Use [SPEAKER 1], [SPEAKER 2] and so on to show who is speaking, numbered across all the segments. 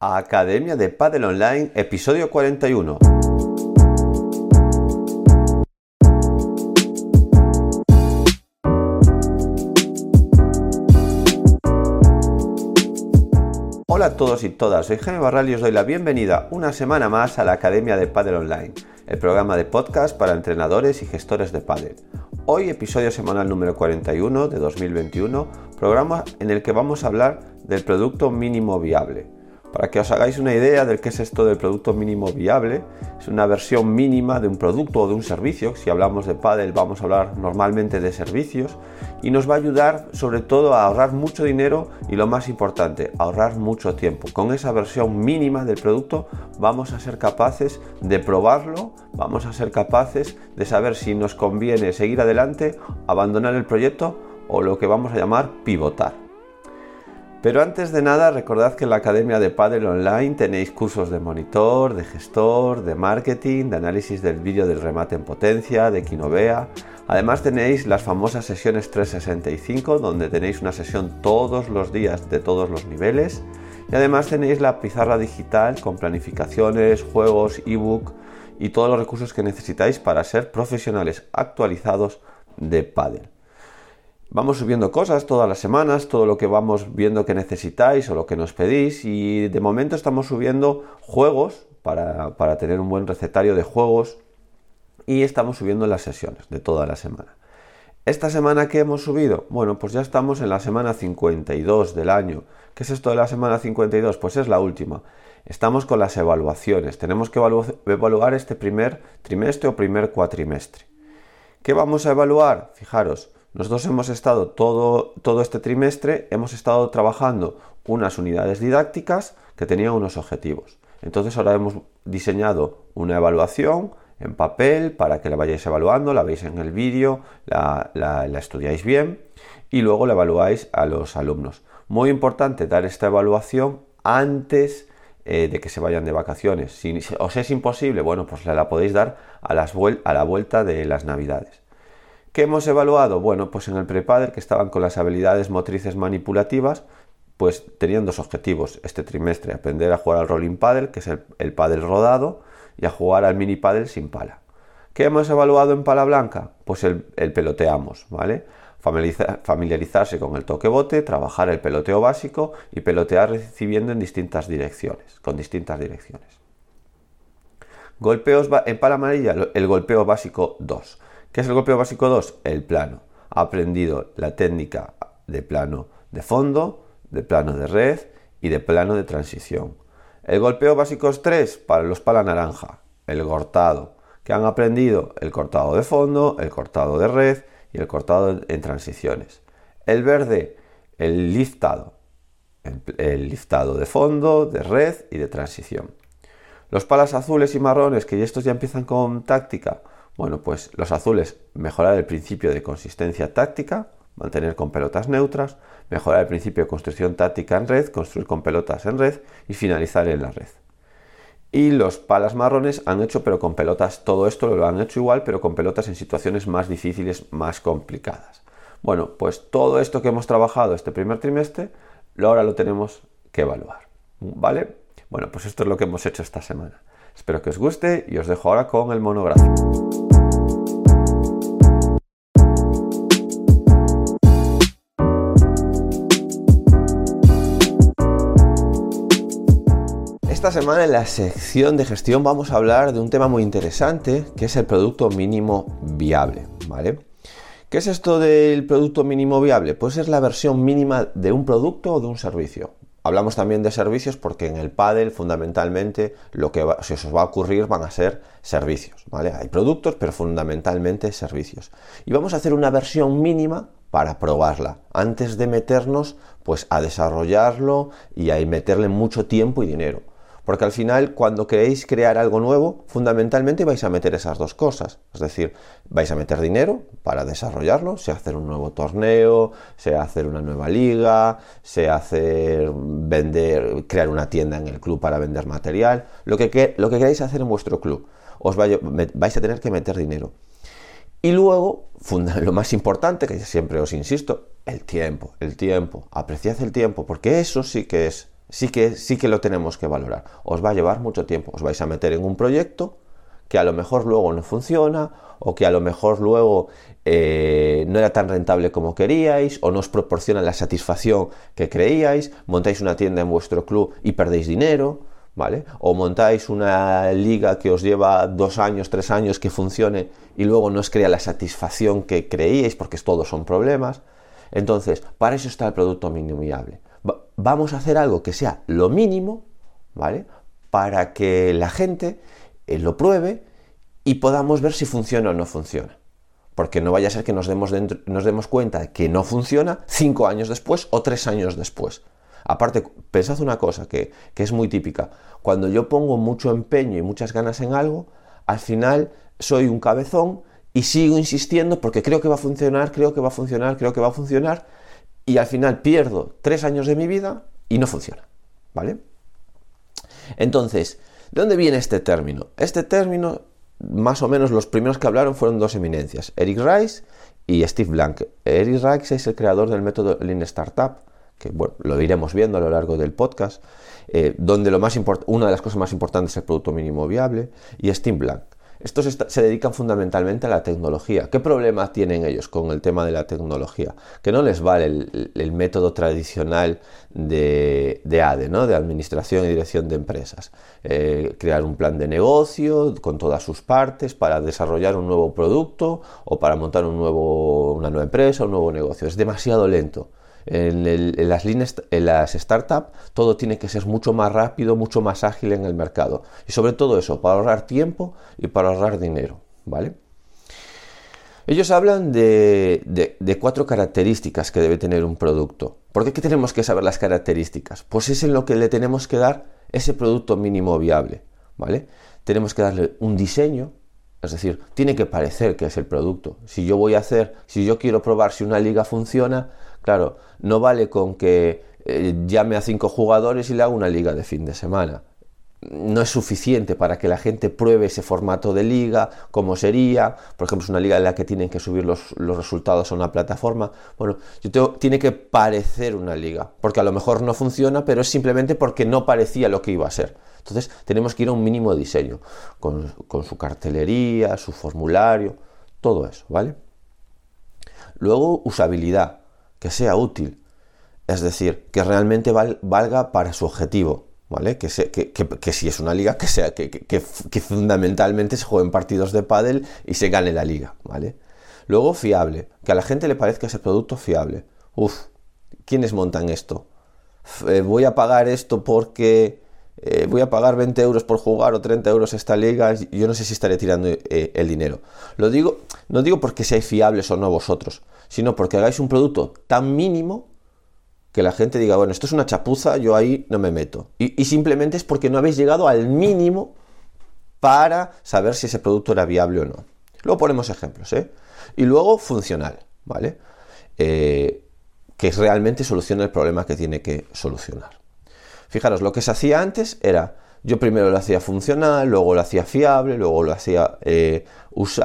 [SPEAKER 1] Academia de Padel Online, episodio 41. Hola a todos y todas, soy Jaime Barral y os doy la bienvenida una semana más a la Academia de Padel Online, el programa de podcast para entrenadores y gestores de pádel. Hoy episodio semanal número 41 de 2021, programa en el que vamos a hablar del producto mínimo viable. Para que os hagáis una idea del que es esto del producto mínimo viable, es una versión mínima de un producto o de un servicio. Si hablamos de Paddle vamos a hablar normalmente de servicios y nos va a ayudar sobre todo a ahorrar mucho dinero y lo más importante, ahorrar mucho tiempo. Con esa versión mínima del producto vamos a ser capaces de probarlo, vamos a ser capaces de saber si nos conviene seguir adelante, abandonar el proyecto o lo que vamos a llamar pivotar. Pero antes de nada, recordad que en la Academia de Padel Online tenéis cursos de monitor, de gestor, de marketing, de análisis del vídeo del remate en potencia, de Quinovea. Además tenéis las famosas sesiones 365, donde tenéis una sesión todos los días de todos los niveles. Y además tenéis la pizarra digital con planificaciones, juegos, ebook y todos los recursos que necesitáis para ser profesionales actualizados de Padel. Vamos subiendo cosas todas las semanas, todo lo que vamos viendo que necesitáis o lo que nos pedís y de momento estamos subiendo juegos para, tener un buen recetario de juegos y estamos subiendo las sesiones de toda la semana. Esta semana que hemos subido, bueno, pues ya estamos en la semana 52 del año. ¿Qué es esto de la semana 52? Pues es la última. Estamos con las evaluaciones. Tenemos que evaluar este primer trimestre o primer cuatrimestre. ¿Qué vamos a evaluar? Fijaros, nosotros hemos estado todo, todo este trimestre, hemos estado trabajando unas unidades didácticas que tenían unos objetivos. Entonces ahora hemos diseñado una evaluación en papel para que la vayáis evaluando, la veis en el vídeo, la, la, estudiáis bien y luego la evaluáis a los alumnos. Muy importante dar esta evaluación antes eh, de que se vayan de vacaciones. Si os es imposible, bueno, pues la, podéis dar a, la vuelta de las navidades. ¿Qué hemos evaluado? Bueno, pues en el prepader que estaban con las habilidades motrices manipulativas, pues tenían dos objetivos este trimestre, aprender a jugar al rolling paddle, que es el, paddle rodado, y a jugar al mini paddle sin pala. ¿Qué hemos evaluado en pala blanca? Pues el, peloteamos, ¿vale? familiarizarse con el toque bote, trabajar el peloteo básico y pelotear recibiendo en distintas direcciones, con distintas direcciones. Golpeos en pala amarilla, el golpeo básico 2. ¿Qué es el golpeo básico 2? El plano. Ha aprendido la técnica de plano de fondo, de plano de red y de plano de transición. El golpeo básico 3 para los pala naranja, el cortado, que han aprendido el cortado de fondo, el cortado de red y el cortado en transiciones. El verde, el liftado, el liftado de fondo, de red y de transición. Los palas azules y marrones, que estos ya empiezan con táctica, bueno, pues los azules, mejorar el principio de consistencia táctica, mantener con pelotas neutras, mejorar el principio de construcción táctica en red, construir con pelotas en red y finalizar en la red. Y los palas marrones han hecho, pero con pelotas, todo esto lo han hecho igual, pero con pelotas en situaciones más difíciles, más complicadas. Bueno, pues todo esto que hemos trabajado este primer trimestre, ahora lo tenemos que evaluar. ¿Vale? Bueno, pues esto es lo que hemos hecho esta semana. Espero que os guste y os dejo ahora con el monográfico. Esta semana en la sección de gestión vamos a hablar de un tema muy interesante que es el producto mínimo viable, ¿vale? ¿Qué es esto del producto mínimo viable? Pues es la versión mínima de un producto o de un servicio. Hablamos también de servicios porque en el Paddle fundamentalmente lo que se os va a ocurrir van a ser servicios, ¿vale? Hay productos, pero fundamentalmente servicios. Y vamos a hacer una versión mínima para probarla antes de meternos pues a desarrollarlo y a meterle mucho tiempo y dinero. Porque al final, cuando queréis crear algo nuevo, fundamentalmente vais a meter esas dos cosas. Es decir, vais a meter dinero para desarrollarlo, sea hacer un nuevo torneo, sea hacer una nueva liga, sea hacer vender, crear una tienda en el club para vender material, lo que, lo que queráis hacer en vuestro club. Os vais a tener que meter dinero. Y luego, lo más importante, que siempre os insisto, el tiempo, el tiempo. Apreciad el tiempo, porque eso sí que es sí que, sí que lo tenemos que valorar. Os va a llevar mucho tiempo. Os vais a meter en un proyecto que a lo mejor luego no funciona o que a lo mejor luego eh, no era tan rentable como queríais o no os proporciona la satisfacción que creíais, montáis una tienda en vuestro club y perdéis dinero, ¿vale? O montáis una liga que os lleva dos años, tres años que funcione y luego no os crea la satisfacción que creíais porque todos son problemas. Entonces, para eso está el producto mínimo viable. Vamos a hacer algo que sea lo mínimo, ¿vale? Para que la gente eh, lo pruebe y podamos ver si funciona o no funciona. Porque no vaya a ser que nos demos, nos demos cuenta de que no funciona cinco años después o tres años después. Aparte, pensad una cosa que, que es muy típica. Cuando yo pongo mucho empeño y muchas ganas en algo, al final soy un cabezón y sigo insistiendo porque creo que va a funcionar, creo que va a funcionar, creo que va a funcionar y al final pierdo tres años de mi vida y no funciona. ¿Vale? Entonces, ¿De dónde viene este término? Este término, más o menos los primeros que hablaron fueron dos eminencias, Eric Rice y Steve Blank. Eric Rice es el creador del método Lean Startup, que bueno, lo iremos viendo a lo largo del podcast, eh, donde lo más una de las cosas más importantes es el producto mínimo viable, y Steve Blank. Estos se dedican fundamentalmente a la tecnología. ¿Qué problema tienen ellos con el tema de la tecnología? Que no les vale el, método tradicional de, ADE, ¿no? de Administración y Dirección de Empresas. Eh, crear un plan de negocio con todas sus partes para desarrollar un nuevo producto o para montar un nuevo, una nueva empresa, un nuevo negocio. Es demasiado lento. En, las líneas, en las startups todo tiene que ser mucho más rápido, mucho más ágil en el mercado. Y sobre todo eso, para ahorrar tiempo y para ahorrar dinero. ¿Vale? Ellos hablan de, de, cuatro características que debe tener un producto. ¿Por qué tenemos que saber las características? Pues es en lo que le tenemos que dar ese producto mínimo viable. ¿Vale? Tenemos que darle un diseño, es decir, tiene que parecer que es el producto. Si yo voy a hacer, si yo quiero probar si una liga funciona, Claro, no vale con que eh, llame a cinco jugadores y le haga una liga de fin de semana. No es suficiente para que la gente pruebe ese formato de liga, cómo sería. Por ejemplo, es una liga en la que tienen que subir los, resultados a una plataforma. Bueno, yo tengo, tiene que parecer una liga, porque a lo mejor no funciona, pero es simplemente porque no parecía lo que iba a ser. Entonces, tenemos que ir a un mínimo diseño, con, con su cartelería, su formulario, todo eso, ¿vale? Luego, usabilidad que sea útil, es decir, que realmente valga para su objetivo, ¿vale? Que, que, si es una liga, que sea que, fundamentalmente se jueguen partidos de pádel y se gane la liga, ¿vale? Luego fiable, que a la gente le parezca ese producto fiable. Uf, ¿quiénes montan esto? Eh, voy a pagar esto porque eh, voy a pagar 20 euros por jugar o 30 euros esta liga, yo no sé si estaré tirando eh, el dinero. Lo digo, no digo porque seáis fiables o no vosotros, sino porque hagáis un producto tan mínimo que la gente diga, bueno, esto es una chapuza, yo ahí no me meto. Y, simplemente es porque no habéis llegado al mínimo para saber si ese producto era viable o no. Luego ponemos ejemplos, ¿eh? Y luego funcional, ¿vale? Eh, que realmente solucione el problema que tiene que solucionar. Fijaros, lo que se hacía antes era, yo primero lo hacía funcional, luego lo hacía fiable, luego lo hacía eh,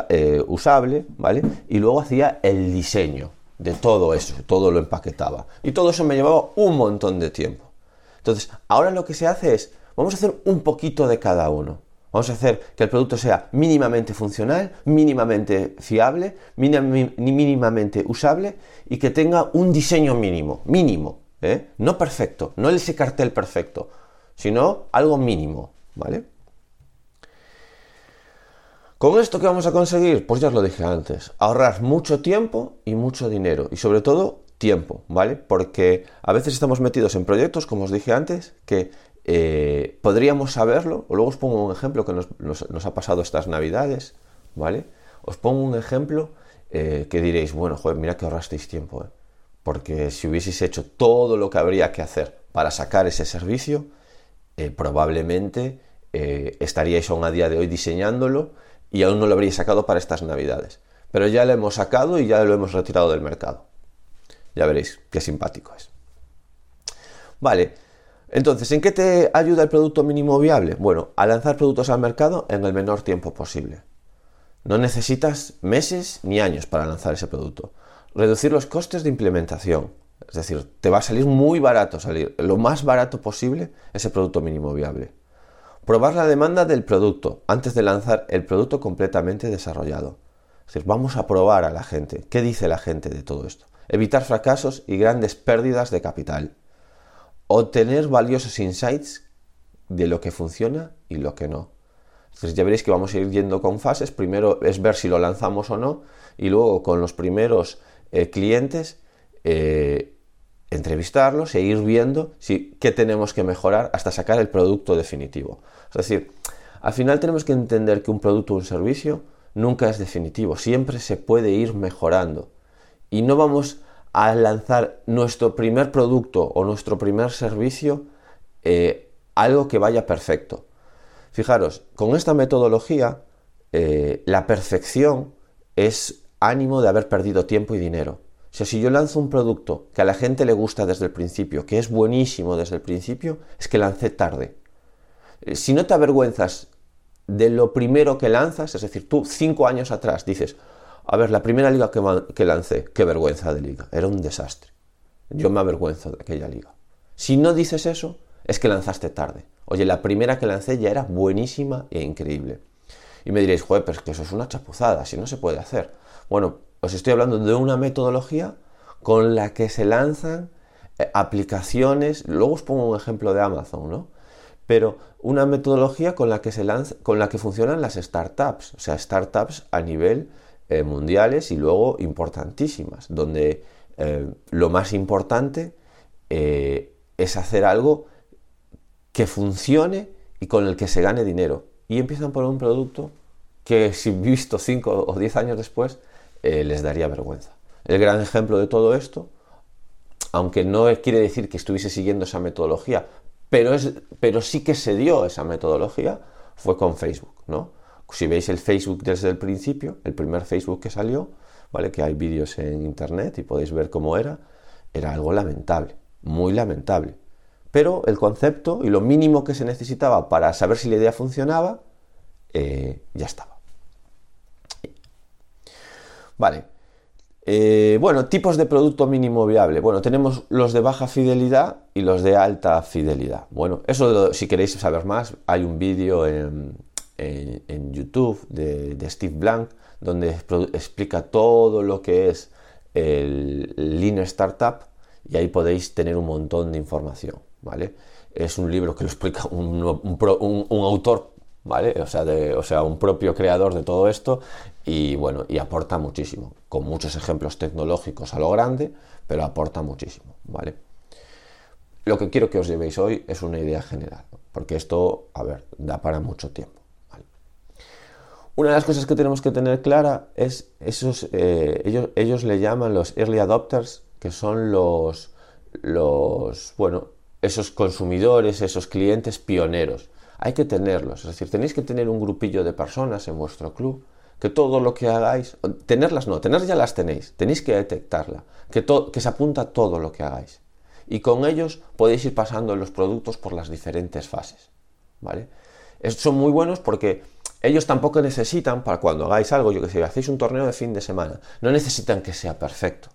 [SPEAKER 1] eh, usable, ¿vale? Y luego hacía el diseño de todo eso, todo lo empaquetaba. Y todo eso me llevaba un montón de tiempo. Entonces, ahora lo que se hace es, vamos a hacer un poquito de cada uno. Vamos a hacer que el producto sea mínimamente funcional, mínimamente fiable, mínimamente usable y que tenga un diseño mínimo, mínimo, ¿eh? no perfecto, no ese cartel perfecto, sino algo mínimo, ¿vale? ¿Con esto qué vamos a conseguir? Pues ya os lo dije antes, ahorrar mucho tiempo y mucho dinero y sobre todo tiempo, ¿vale? Porque a veces estamos metidos en proyectos, como os dije antes, que eh, podríamos saberlo, o luego os pongo un ejemplo que nos, ha pasado estas navidades, ¿vale? Os pongo un ejemplo eh, que diréis, bueno, joder, mira que ahorrasteis tiempo, ¿eh? porque si hubieseis hecho todo lo que habría que hacer para sacar ese servicio, probablemente estaríais aún a día de hoy diseñándolo y aún no lo habría sacado para estas navidades. Pero ya lo hemos sacado y ya lo hemos retirado del mercado. Ya veréis qué simpático es. Vale, entonces, ¿en qué te ayuda el producto mínimo viable? Bueno, a lanzar productos al mercado en el menor tiempo posible. No necesitas meses ni años para lanzar ese producto. Reducir los costes de implementación. Es decir, te va a salir muy barato salir, lo más barato posible ese producto mínimo viable. Probar la demanda del producto antes de lanzar el producto completamente desarrollado. Es vamos a probar a la gente. ¿Qué dice la gente de todo esto? Evitar fracasos y grandes pérdidas de capital. Obtener valiosos insights de lo que funciona y lo que no. Entonces ya veréis que vamos a ir yendo con fases. Primero es ver si lo lanzamos o no y luego con los primeros eh, clientes eh, entrevistarlos e ir viendo si, qué tenemos que mejorar hasta sacar el producto definitivo. Es decir, al final tenemos que entender que un producto o un servicio nunca es definitivo, siempre se puede ir mejorando. Y no vamos a lanzar nuestro primer producto o nuestro primer servicio eh, algo que vaya perfecto. Fijaros, con esta metodología eh, la perfección es ánimo de haber perdido tiempo y dinero. O sea, si yo lanzo un producto que a la gente le gusta desde el principio, que es buenísimo desde el principio, es que lancé tarde. Eh, si no te avergüenzas de lo primero que lanzas, es decir, tú cinco años atrás dices, a ver, la primera liga que, que lancé, qué vergüenza de liga, era un desastre. Yo me avergüenzo de aquella liga. Si no dices eso, es que lanzaste tarde. Oye, la primera que lancé ya era buenísima e increíble. Y me diréis, joder, pero es que eso es una chapuzada, si no se puede hacer. Bueno, os estoy hablando de una metodología con la que se lanzan eh, aplicaciones, luego os pongo un ejemplo de Amazon, ¿no? Pero una metodología con la que se lanza, con la que funcionan las startups, o sea, startups a nivel eh, mundiales y luego importantísimas, donde eh, lo más importante es hacer algo que funcione y con el que se gane dinero. Y empiezan por un producto que si visto 5 o 10 años después eh, les daría vergüenza. El gran ejemplo de todo esto, aunque no quiere decir que estuviese siguiendo esa metodología, pero, es, pero sí que se dio esa metodología, fue con Facebook, ¿no? Si veis el Facebook desde el principio, el primer Facebook que salió, ¿vale? Que hay vídeos en internet y podéis ver cómo era, era algo lamentable, muy lamentable. Pero el concepto y lo mínimo que se necesitaba para saber si la idea funcionaba, eh, ya estaba. Vale. Eh, bueno, tipos de producto mínimo viable. Bueno, tenemos los de baja fidelidad y los de alta fidelidad. Bueno, eso si queréis saber más, hay un vídeo en, YouTube de, Steve Blank donde explica todo lo que es el Lean Startup y ahí podéis tener un montón de información, ¿vale? Es un libro que lo explica un, un autor ¿vale? O sea, o sea, un propio creador de todo esto y bueno, y aporta muchísimo, con muchos ejemplos tecnológicos a lo grande, pero aporta muchísimo, ¿vale? Lo que quiero que os llevéis hoy es una idea general, porque esto, a ver, da para mucho tiempo. Una de las cosas que tenemos que tener clara es esos, eh, ellos, ellos le llaman los early adopters, que son los, los, bueno, esos consumidores, esos clientes pioneros hay que tenerlos. Es decir, tenéis que tener un grupillo de personas en vuestro club que todo lo que hagáis, tenerlas no, tener ya las tenéis, tenéis que detectarla, que, que se apunta todo lo que hagáis. Y con ellos podéis ir pasando los productos por las diferentes fases. ¿Vale? son muy buenos porque ellos tampoco necesitan, para cuando hagáis algo, yo que sé, hacéis un torneo de fin de semana, no necesitan que sea perfecto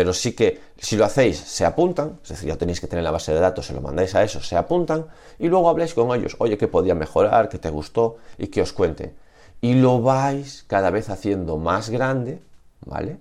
[SPEAKER 1] pero sí que si lo hacéis se apuntan, es decir, ya tenéis que tener la base de datos, se lo mandáis a eso, se apuntan y luego habláis con ellos, oye, ¿qué podía mejorar? ¿Qué te gustó? Y que os cuente. Y lo vais cada vez haciendo más grande, ¿vale?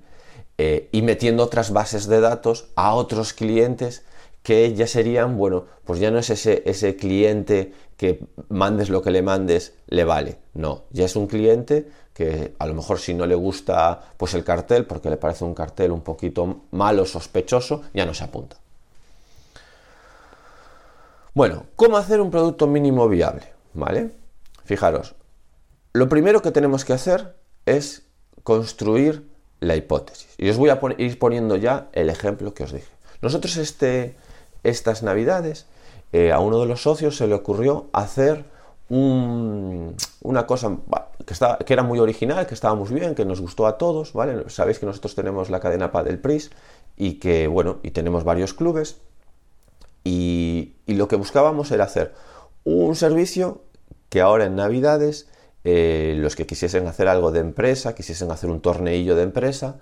[SPEAKER 1] Eh, y metiendo otras bases de datos a otros clientes que ya serían, bueno, pues ya no es ese, ese cliente que mandes lo que le mandes, le vale. No, ya es un cliente que a lo mejor si no le gusta pues el cartel, porque le parece un cartel un poquito malo, sospechoso, ya no se apunta. Bueno, ¿cómo hacer un producto mínimo viable? ¿Vale? Fijaros, lo primero que tenemos que hacer es construir la hipótesis. Y os voy a ir poniendo ya el ejemplo que os dije. Nosotros este, estas navidades eh, a uno de los socios se le ocurrió hacer una cosa que, que, era muy original, que estábamos bien, que nos gustó a todos, ¿vale? Sabéis que nosotros tenemos la cadena del Pris y que, bueno, y tenemos varios clubes y, lo que buscábamos era hacer un servicio que ahora en Navidades, eh, los que quisiesen hacer algo de empresa, quisiesen hacer un torneillo de empresa,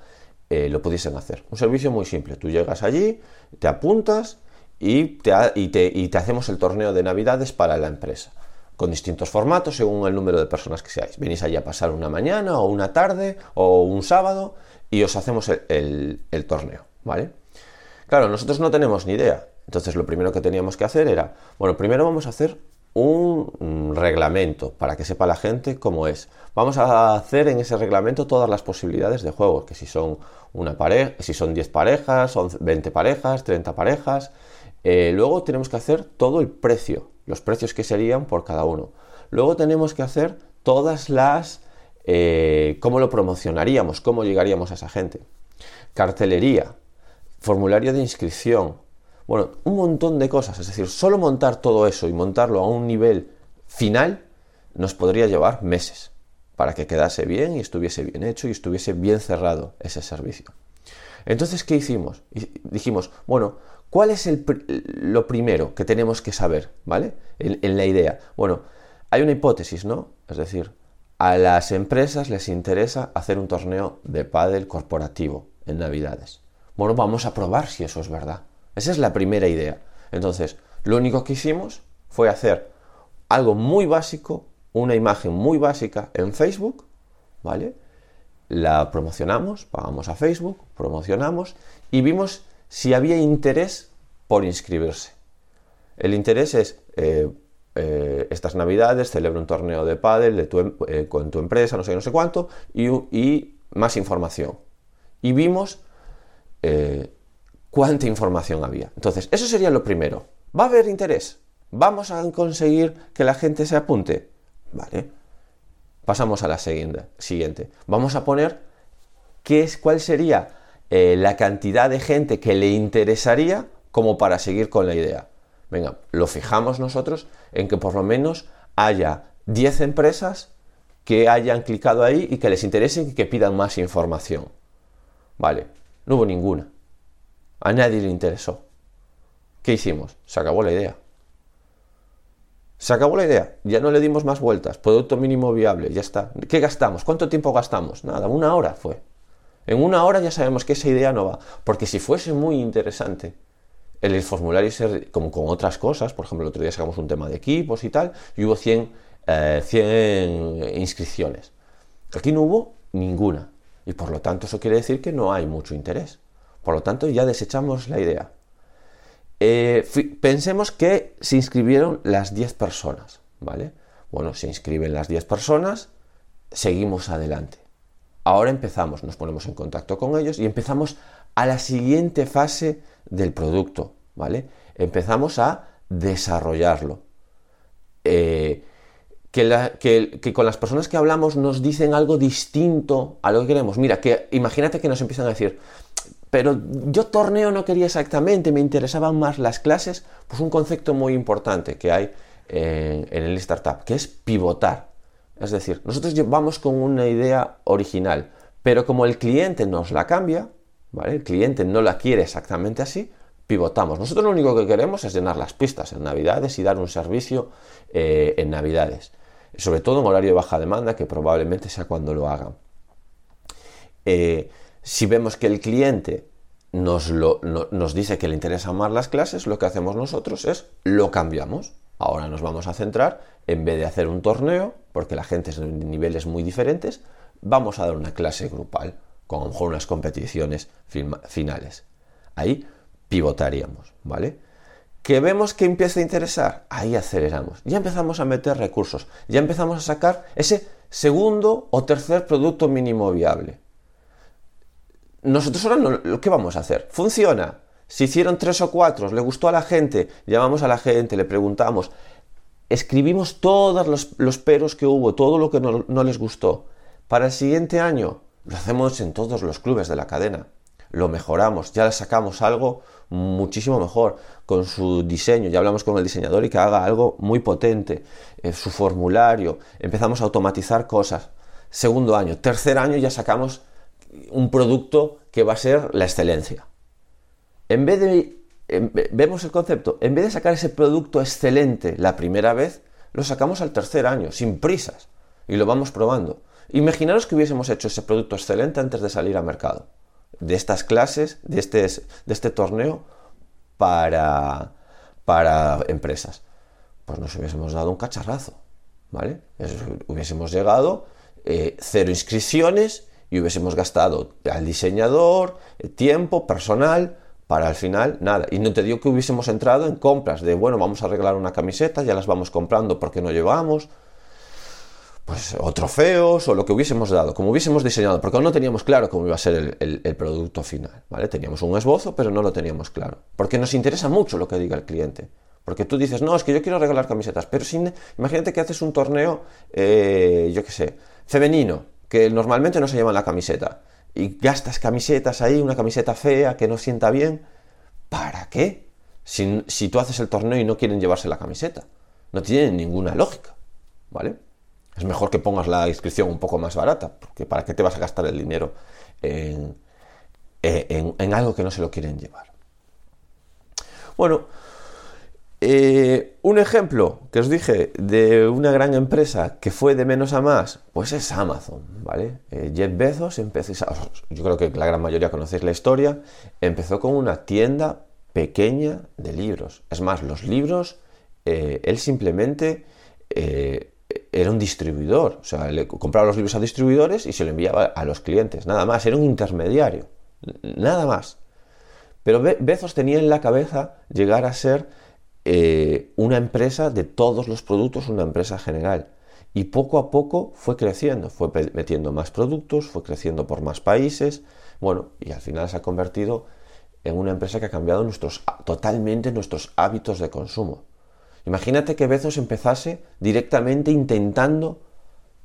[SPEAKER 1] eh, lo pudiesen hacer. Un servicio muy simple. Tú llegas allí, te apuntas y te, hacemos el torneo de Navidades para la empresa con distintos formatos según el número de personas que seáis. Venís allí a pasar una mañana o una tarde o un sábado y os hacemos el, torneo, ¿vale? Claro, nosotros no tenemos ni idea. Entonces lo primero que teníamos que hacer era, bueno, primero vamos a hacer un reglamento para que sepa la gente cómo es. Vamos a hacer en ese reglamento todas las posibilidades de juego, que si son una pareja, si son 10 parejas, son 20 parejas, 30 parejas. Eh, luego tenemos que hacer todo el precio, los precios que serían por cada uno. Luego tenemos que hacer todas las eh, cómo lo promocionaríamos, cómo llegaríamos a esa gente. Cartelería, formulario de inscripción, bueno, un montón de cosas. Es decir, solo montar todo eso y montarlo a un nivel final nos podría llevar meses para que quedase bien y estuviese bien hecho y estuviese bien cerrado ese servicio. Entonces, ¿qué hicimos? dijimos, bueno, ¿cuál es lo primero que tenemos que saber, ¿vale? En, en la idea. Bueno, hay una hipótesis, ¿no? Es decir, a las empresas les interesa hacer un torneo de pádel corporativo en Navidades. Bueno, vamos a probar si eso es verdad. Esa es la primera idea. Entonces, lo único que hicimos fue hacer algo muy básico, una imagen muy básica en Facebook, ¿vale? La promocionamos, pagamos a Facebook, promocionamos y vimos si había interés por inscribirse. El interés es eh, eh, estas navidades celebra un torneo de pádel em, eh, con tu empresa, no sé, no sé cuánto, y, más información. Y vimos cuánta información había. Entonces, eso sería lo primero. ¿Va a haber interés? ¿Vamos a conseguir que la gente se apunte? Vale. Pasamos a la siguiente. Vamos a poner qué es, cuál sería la cantidad de gente que le interesaría como para seguir con la idea. Venga, lo fijamos nosotros en que por lo menos haya 10 empresas que hayan clicado ahí y que les interese y que pidan más información. Vale, no hubo ninguna. A nadie le interesó. ¿Qué hicimos? Se acabó la idea. Se acabó la idea, ya no le dimos más vueltas, producto mínimo viable, ya está. ¿Qué gastamos? ¿Cuánto tiempo gastamos? Nada, una hora fue. En una hora ya sabemos que esa idea no va, porque si fuese muy interesante, el formulario ser como con otras cosas, por ejemplo, el otro día sacamos un tema de equipos y tal, y hubo 100, 100 eh, inscripciones. Aquí no hubo ninguna, y por lo tanto eso quiere decir que no hay mucho interés. Por lo tanto ya desechamos la idea. Eh, pensemos que se inscribieron las 10 personas, ¿vale? Bueno, se inscriben las 10 personas, seguimos adelante. Ahora empezamos, nos ponemos en contacto con ellos y empezamos a la siguiente fase del producto, ¿vale? Empezamos a desarrollarlo. Eh, que, con las personas que hablamos nos dicen algo distinto a lo que queremos. Mira, que imagínate que nos empiezan a decir, pero yo torneo no quería exactamente, me interesaban más las clases, pues un concepto muy importante que hay en, en el startup, que es pivotar. Es decir, nosotros vamos con una idea original, pero como el cliente nos la cambia, el cliente no la quiere exactamente así, pivotamos. Nosotros lo único que queremos es llenar las pistas en Navidades y dar un servicio eh, en Navidades, sobre todo en horario de baja demanda, que probablemente sea cuando lo hagan. Eh, si vemos que el cliente nos, nos dice que le interesa más las clases, lo que hacemos nosotros es lo cambiamos. Ahora nos vamos a centrar, en vez de hacer un torneo, porque la gente es en niveles muy diferentes, vamos a dar una clase grupal con a lo mejor unas competiciones finales. Ahí pivotaríamos, ¿vale? Que vemos que empieza a interesar, ahí aceleramos. Ya empezamos a meter recursos, ya empezamos a sacar ese segundo o tercer producto mínimo viable. Nosotros ahora lo que vamos a hacer, funciona. Si hicieron tres o cuatro, le gustó a la gente, llamamos a la gente, le preguntamos, escribimos todos los, peros que hubo, todo lo que no les gustó. Para el siguiente año, lo hacemos en todos los clubes de la cadena. Lo mejoramos, ya sacamos algo muchísimo mejor con su diseño. Ya hablamos con el diseñador y que haga algo muy potente. Eh, su formulario, empezamos a automatizar cosas. Segundo año, tercer año ya sacamos un producto que va a ser la excelencia. En vez de, vemos el concepto, en vez de sacar ese producto excelente la primera vez, lo sacamos al tercer año, sin prisas, y lo vamos probando. Imaginaros que hubiésemos hecho ese producto excelente antes de salir al mercado. de estas clases, de este, de este torneo para, para empresas. Pues nos hubiésemos dado un cacharrazo, ¿vale? hubiésemos llegado eh, cero inscripciones y hubiésemos gastado al diseñador, eh, tiempo, personal, para al final nada. Y no te digo que hubiésemos entrado en compras de, bueno, vamos a arreglar una camiseta, ya las vamos comprando porque no llevamos, pues, o trofeos, o lo que hubiésemos dado, como hubiésemos diseñado, porque no teníamos claro cómo iba a ser el, producto final, ¿vale? Teníamos un esbozo, pero no lo teníamos claro. Porque nos interesa mucho lo que diga el cliente. Porque tú dices, no, es que yo quiero regalar camisetas, pero sin, imagínate que haces un torneo, eh, yo qué sé, femenino, que normalmente no se lleva la camiseta y gastas camisetas ahí, una camiseta fea que no sienta bien. ¿Para qué? Si, tú haces el torneo y no quieren llevarse la camiseta. No tiene ninguna lógica. ¿Vale? Es mejor que pongas la inscripción un poco más barata, porque ¿para qué te vas a gastar el dinero en, en algo que no se lo quieren llevar? Bueno, eh, un ejemplo que os dije de una gran empresa que fue de menos a más, pues es Amazon, ¿vale? Eh, Jeff Bezos empezó, yo creo que la gran mayoría conocéis la historia, empezó con una tienda pequeña de libros. Es más, los libros, eh, él simplemente era un distribuidor, o sea, le compraba los libros a distribuidores y se lo enviaba a los clientes, nada más, era un intermediario, nada más. Pero Bezos tenía en la cabeza llegar a ser eh, una empresa de todos los productos, una empresa general. Y poco a poco fue creciendo, fue metiendo más productos, fue creciendo por más países, bueno, y al final se ha convertido en una empresa que ha cambiado nuestros, totalmente nuestros hábitos de consumo. Imagínate que Bezos empezase directamente intentando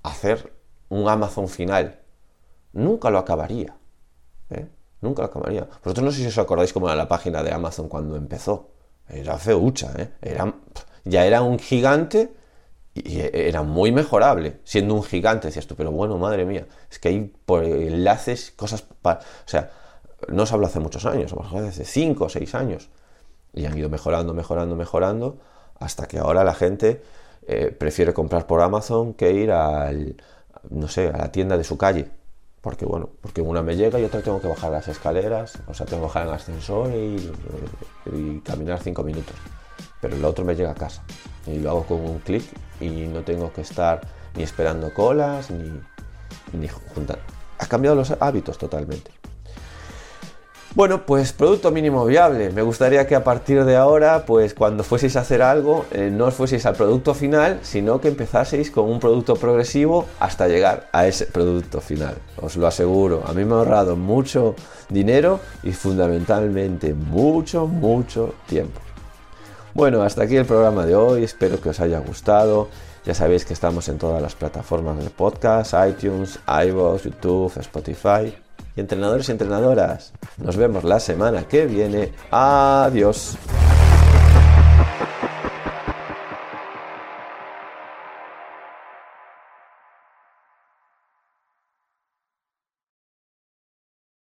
[SPEAKER 1] hacer un Amazon final. Nunca lo acabaría. ¿eh? Nunca lo acabaría. Vosotros no sé si os acordáis cómo era la página de Amazon cuando empezó. Era feucha, ¿eh? Era, ya era un gigante y era muy mejorable, siendo un gigante. Decías tú, pero bueno, madre mía, es que hay por enlaces, cosas para... O sea, no os hablo hace muchos años, a hace 5 o 6 años. Y han ido mejorando, mejorando, mejorando, hasta que ahora la gente eh, prefiere comprar por Amazon que ir al, no sé, a la tienda de su calle porque bueno, porque una me llega y otra tengo que bajar las escaleras, o sea, tengo que bajar el ascensor y, caminar cinco minutos. Pero el otro me llega a casa y lo hago con un clic y no tengo que estar ni esperando colas ni, ni juntar. Ha cambiado los hábitos totalmente. Bueno, pues producto mínimo viable. Me gustaría que a partir de ahora, pues cuando fueseis a hacer algo, eh, no os fueseis al producto final, sino que empezaseis con un producto progresivo hasta llegar a ese producto final. Os lo aseguro. A mí me ha ahorrado mucho dinero y fundamentalmente mucho, mucho tiempo. Bueno, hasta aquí el programa de hoy. Espero que os haya gustado. Ya sabéis que estamos en todas las plataformas de podcast, iTunes, iVoox, YouTube, Spotify y entrenadores y entrenadoras. Nos vemos la semana que viene. Adiós.